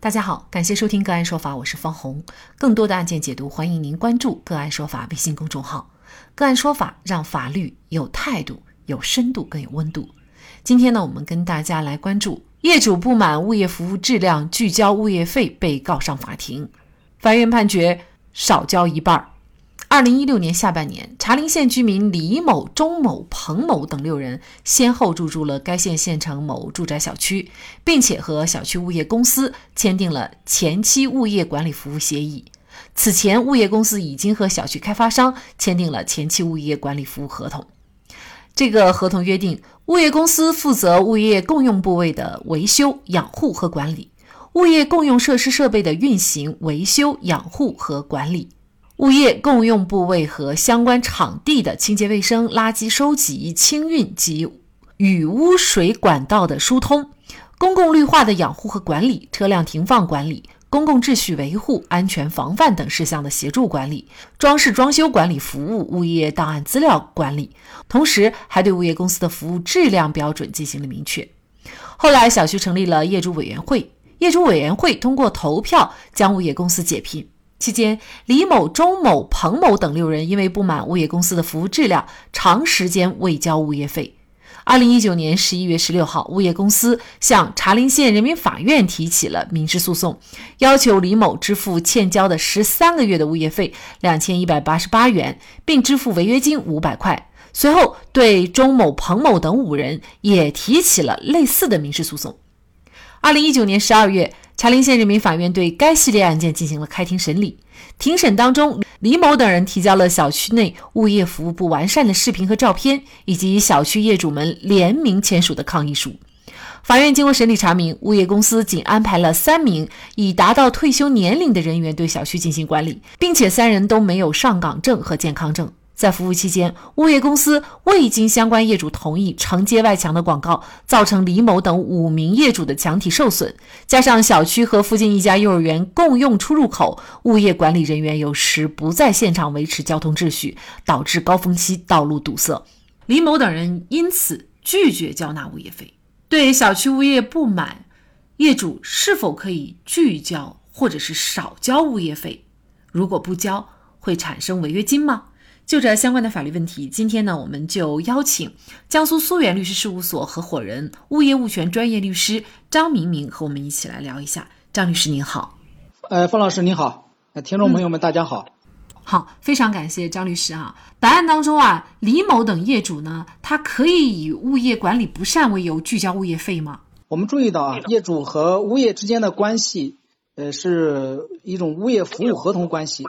大家好，感谢收听个案说法，我是方红。更多的案件解读，欢迎您关注个案说法微信公众号。个案说法让法律有态度、有深度、更有温度。今天呢，我们跟大家来关注业主不满物业服务质量拒交物业费被告上法庭，法院判决少交一半儿。二零一六年下半年，茶陵县居民李某、钟某、彭某等六人先后入住了该县县城某住宅小区，并且和小区物业公司签订了前期物业管理服务协议。此前，物业公司已经和小区开发商签订了前期物业管理服务合同。这个合同约定，物业公司负责物业共用部位的维修、养护和管理，物业共用设施设备的运行、维修、养护和管理。物业共用部位和相关场地的清洁卫生、垃圾收集、清运及雨污水管道的疏通，公共绿化的养护和管理，车辆停放管理，公共秩序维护、安全防范等事项的协助管理，装饰装修管理服务，物业档案资料管理，同时还对物业公司的服务质量标准进行了明确。后来，小区成立了业主委员会，业主委员会通过投票将物业公司解聘。期间，李某、钟某、彭某等六人因为不满物业公司的服务质量，长时间未交物业费。二零一九年十一月十六号，物业公司向茶陵县人民法院提起了民事诉讼，要求李某支付欠交的十三个月的物业费两千一百八十八元，并支付违约金五百块。随后，对钟某、彭某等五人也提起了类似的民事诉讼。二零一九年十二月。茶陵县人民法院对该系列案件进行了开庭审理。庭审当中，李某等人提交了小区内物业服务不完善的视频和照片，以及小区业主们联名签署的抗议书。法院经过审理查明，物业公司仅安排了三名已达到退休年龄的人员对小区进行管理，并且三人都没有上岗证和健康证。在服务期间，物业公司未经相关业主同意承接外墙的广告，造成李某等五名业主的墙体受损。加上小区和附近一家幼儿园共用出入口，物业管理人员有时不在现场维持交通秩序，导致高峰期道路堵塞。李某等人因此拒绝交纳物业费。对小区物业不满，业主是否可以拒交或者是少交物业费？如果不交，会产生违约金吗？就这相关的法律问题，今天呢，我们就邀请江苏苏源律师事务所合伙人、物业物权专业律师张明明和我们一起来聊一下。张律师您好，呃，方老师您好，听众朋友们大家好，好，非常感谢张律师啊。本案当中啊，李某等业主呢，他可以以物业管理不善为由拒交物业费吗？我们注意到啊，业主和物业之间的关系，呃，是一种物业服务合同关系。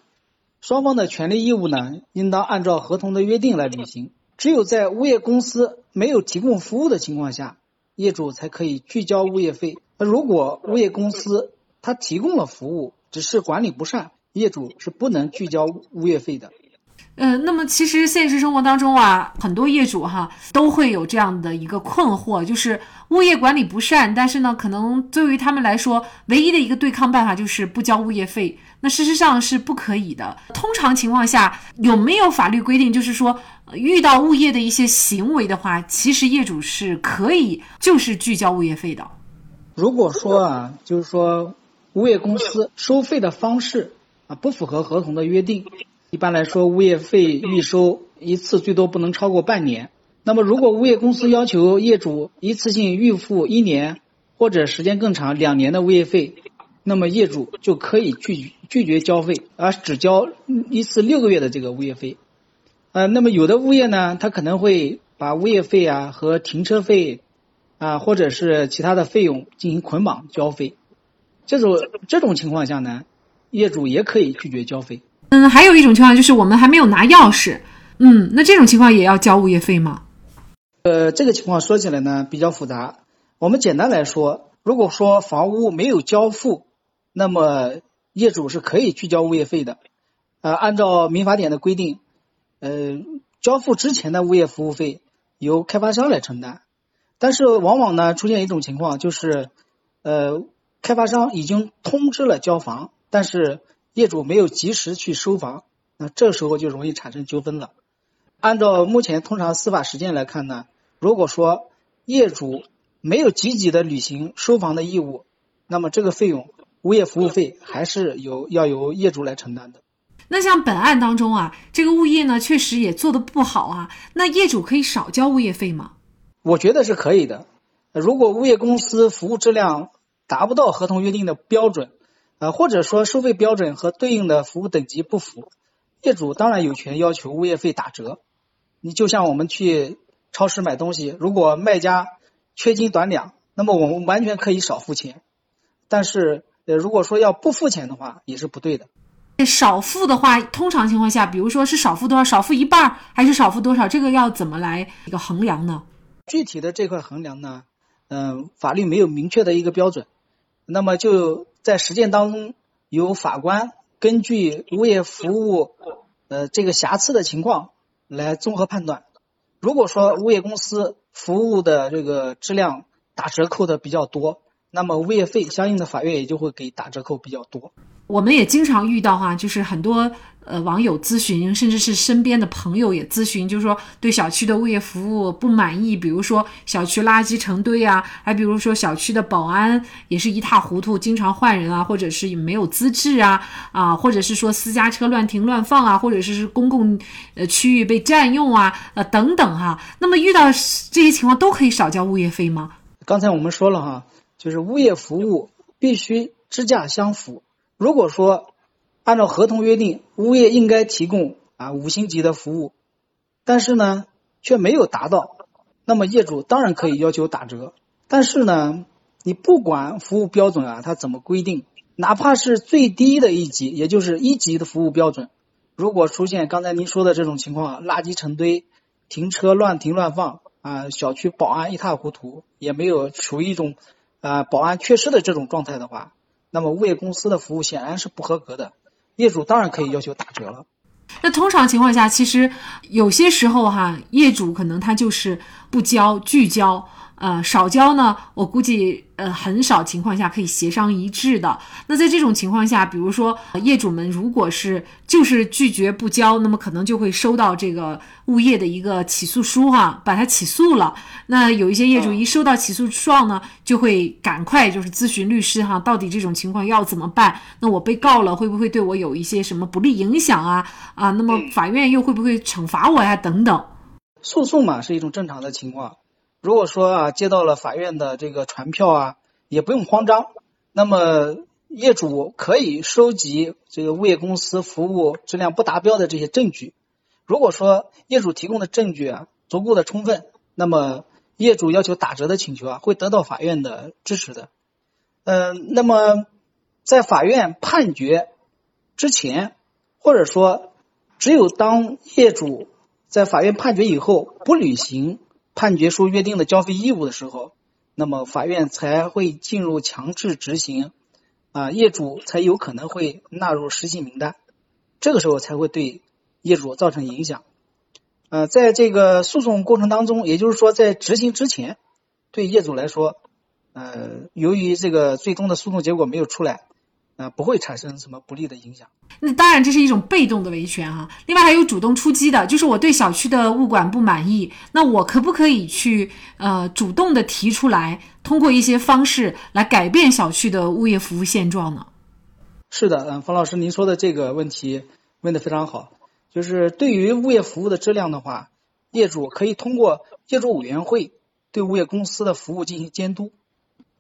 双方的权利义务呢，应当按照合同的约定来履行。只有在物业公司没有提供服务的情况下，业主才可以拒交物业费。那如果物业公司他提供了服务，只是管理不善，业主是不能拒交物业费的。呃，那么其实现实生活当中啊，很多业主哈都会有这样的一个困惑，就是物业管理不善，但是呢，可能对于他们来说，唯一的一个对抗办法就是不交物业费。那事实上是不可以的。通常情况下，有没有法律规定，就是说遇到物业的一些行为的话，其实业主是可以就是拒交物业费的。如果说啊，就是说物业公司收费的方式啊不符合合同的约定。一般来说，物业费预收一次最多不能超过半年。那么，如果物业公司要求业主一次性预付一年或者时间更长两年的物业费，那么业主就可以拒拒绝交费，而只交一次六个月的这个物业费。呃，那么有的物业呢，他可能会把物业费啊和停车费啊或者是其他的费用进行捆绑交费。这种这种情况下呢，业主也可以拒绝交费。嗯，还有一种情况就是我们还没有拿钥匙，嗯，那这种情况也要交物业费吗？呃，这个情况说起来呢比较复杂。我们简单来说，如果说房屋没有交付，那么业主是可以拒交物业费的。呃，按照民法典的规定，呃，交付之前的物业服务费由开发商来承担。但是往往呢出现一种情况，就是呃，开发商已经通知了交房，但是业主没有及时去收房，那这时候就容易产生纠纷了。按照目前通常司法实践来看呢，如果说业主没有积极的履行收房的义务，那么这个费用物业服务费还是由要由业主来承担的。那像本案当中啊，这个物业呢确实也做的不好啊，那业主可以少交物业费吗？我觉得是可以的。如果物业公司服务质量达不到合同约定的标准，呃，或者说收费标准和对应的服务等级不符，业主当然有权要求物业费打折。你就像我们去超市买东西，如果卖家缺斤短两，那么我们完全可以少付钱。但是，呃，如果说要不付钱的话，也是不对的。少付的话，通常情况下，比如说是少付多少，少付一半还是少付多少，这个要怎么来一个衡量呢？具体的这块衡量呢，嗯，法律没有明确的一个标准。那么就在实践当中，由法官根据物业服务呃这个瑕疵的情况来综合判断。如果说物业公司服务的这个质量打折扣的比较多，那么物业费相应的法院也就会给打折扣比较多。我们也经常遇到哈，就是很多呃网友咨询，甚至是身边的朋友也咨询，就是说对小区的物业服务不满意，比如说小区垃圾成堆啊，还比如说小区的保安也是一塌糊涂，经常换人啊，或者是没有资质啊啊，或者是说私家车乱停乱放啊，或者是是公共呃区域被占用啊呃等等哈。那么遇到这些情况都可以少交物业费吗？刚才我们说了哈，就是物业服务必须支价相符。如果说按照合同约定，物业应该提供啊五星级的服务，但是呢却没有达到，那么业主当然可以要求打折。但是呢，你不管服务标准啊，它怎么规定，哪怕是最低的一级，也就是一级的服务标准，如果出现刚才您说的这种情况，垃圾成堆、停车乱停乱放啊，小区保安一塌糊涂，也没有处于一种啊保安缺失的这种状态的话。那么物业公司的服务显然是不合格的，业主当然可以要求打折了。那通常情况下，其实有些时候哈，业主可能他就是不交、拒交。呃，少交呢，我估计呃很少情况下可以协商一致的。那在这种情况下，比如说业主们如果是就是拒绝不交，那么可能就会收到这个物业的一个起诉书哈，把他起诉了。那有一些业主一收到起诉状呢，就会赶快就是咨询律师哈，到底这种情况要怎么办？那我被告了会不会对我有一些什么不利影响啊？啊，那么法院又会不会惩罚我呀？等等。诉讼嘛是一种正常的情况。如果说啊接到了法院的这个传票啊，也不用慌张。那么业主可以收集这个物业公司服务质量不达标的这些证据。如果说业主提供的证据啊足够的充分，那么业主要求打折的请求啊会得到法院的支持的。嗯，那么在法院判决之前，或者说只有当业主在法院判决以后不履行。判决书约定的交费义务的时候，那么法院才会进入强制执行，啊，业主才有可能会纳入失信名单，这个时候才会对业主造成影响。呃，在这个诉讼过程当中，也就是说在执行之前，对业主来说，呃，由于这个最终的诉讼结果没有出来。啊，不会产生什么不利的影响。那当然，这是一种被动的维权哈。另外还有主动出击的，就是我对小区的物管不满意，那我可不可以去呃主动的提出来，通过一些方式来改变小区的物业服务现状呢？是的，嗯，冯老师，您说的这个问题问的非常好。就是对于物业服务的质量的话，业主可以通过业主委员会对物业公司的服务进行监督。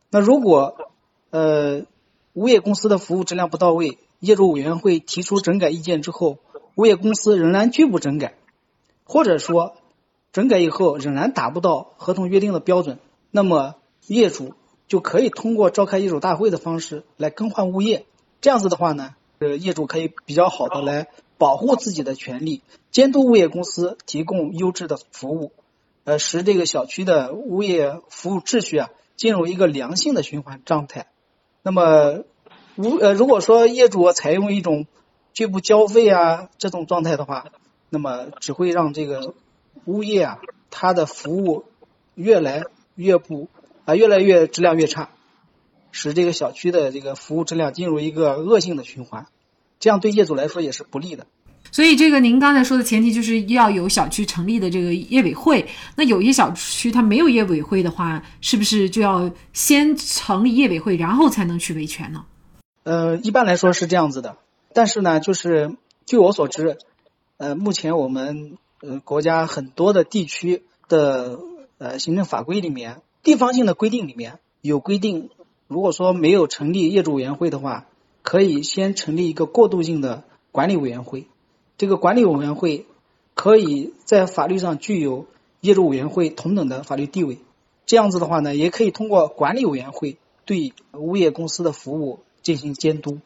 那如果呃。物业公司的服务质量不到位，业主委员会提出整改意见之后，物业公司仍然拒不整改，或者说整改以后仍然达不到合同约定的标准，那么业主就可以通过召开业主大会的方式来更换物业。这样子的话呢，呃，业主可以比较好的来保护自己的权利，监督物业公司提供优质的服务，呃，使这个小区的物业服务秩序啊进入一个良性的循环状态。那么，如呃，如果说业主采用一种拒不交费啊这种状态的话，那么只会让这个物业啊，它的服务越来越不啊，越来越质量越差，使这个小区的这个服务质量进入一个恶性的循环，这样对业主来说也是不利的。所以，这个您刚才说的前提就是要有小区成立的这个业委会。那有些小区它没有业委会的话，是不是就要先成立业委会，然后才能去维权呢？呃，一般来说是这样子的，但是呢，就是据我所知，呃，目前我们呃国家很多的地区的呃行政法规里面，地方性的规定里面有规定，如果说没有成立业主委员会的话，可以先成立一个过渡性的管理委员会。这个管理委员会可以在法律上具有业主委员会同等的法律地位。这样子的话呢，也可以通过管理委员会对物业公司的服务进行监督。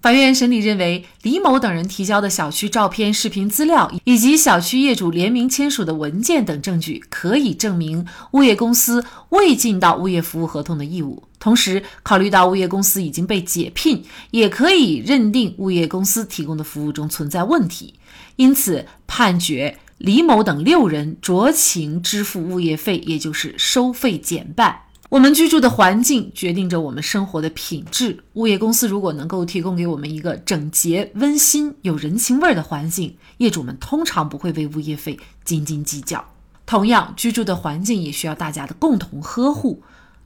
法院审理认为，李某等人提交的小区照片、视频资料以及小区业主联名签署的文件等证据，可以证明物业公司未尽到物业服务合同的义务。同时，考虑到物业公司已经被解聘，也可以认定物业公司提供的服务中存在问题，因此判决李某等六人酌情支付物业费，也就是收费减半。我们居住的环境决定着我们生活的品质。物业公司如果能够提供给我们一个整洁、温馨、有人情味儿的环境，业主们通常不会为物业费斤斤计较。同样，居住的环境也需要大家的共同呵护、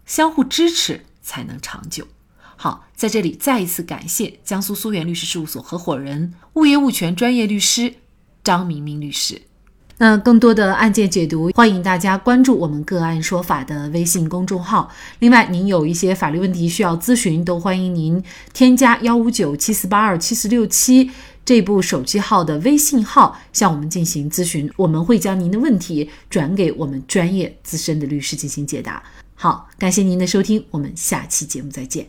相互支持，才能长久。好，在这里再一次感谢江苏苏源律师事务所合伙人、物业物权专业律师张明明律师。那更多的案件解读，欢迎大家关注我们“个案说法”的微信公众号。另外，您有一些法律问题需要咨询，都欢迎您添加幺五九七四八二七四六七这部手机号的微信号向我们进行咨询，我们会将您的问题转给我们专业资深的律师进行解答。好，感谢您的收听，我们下期节目再见。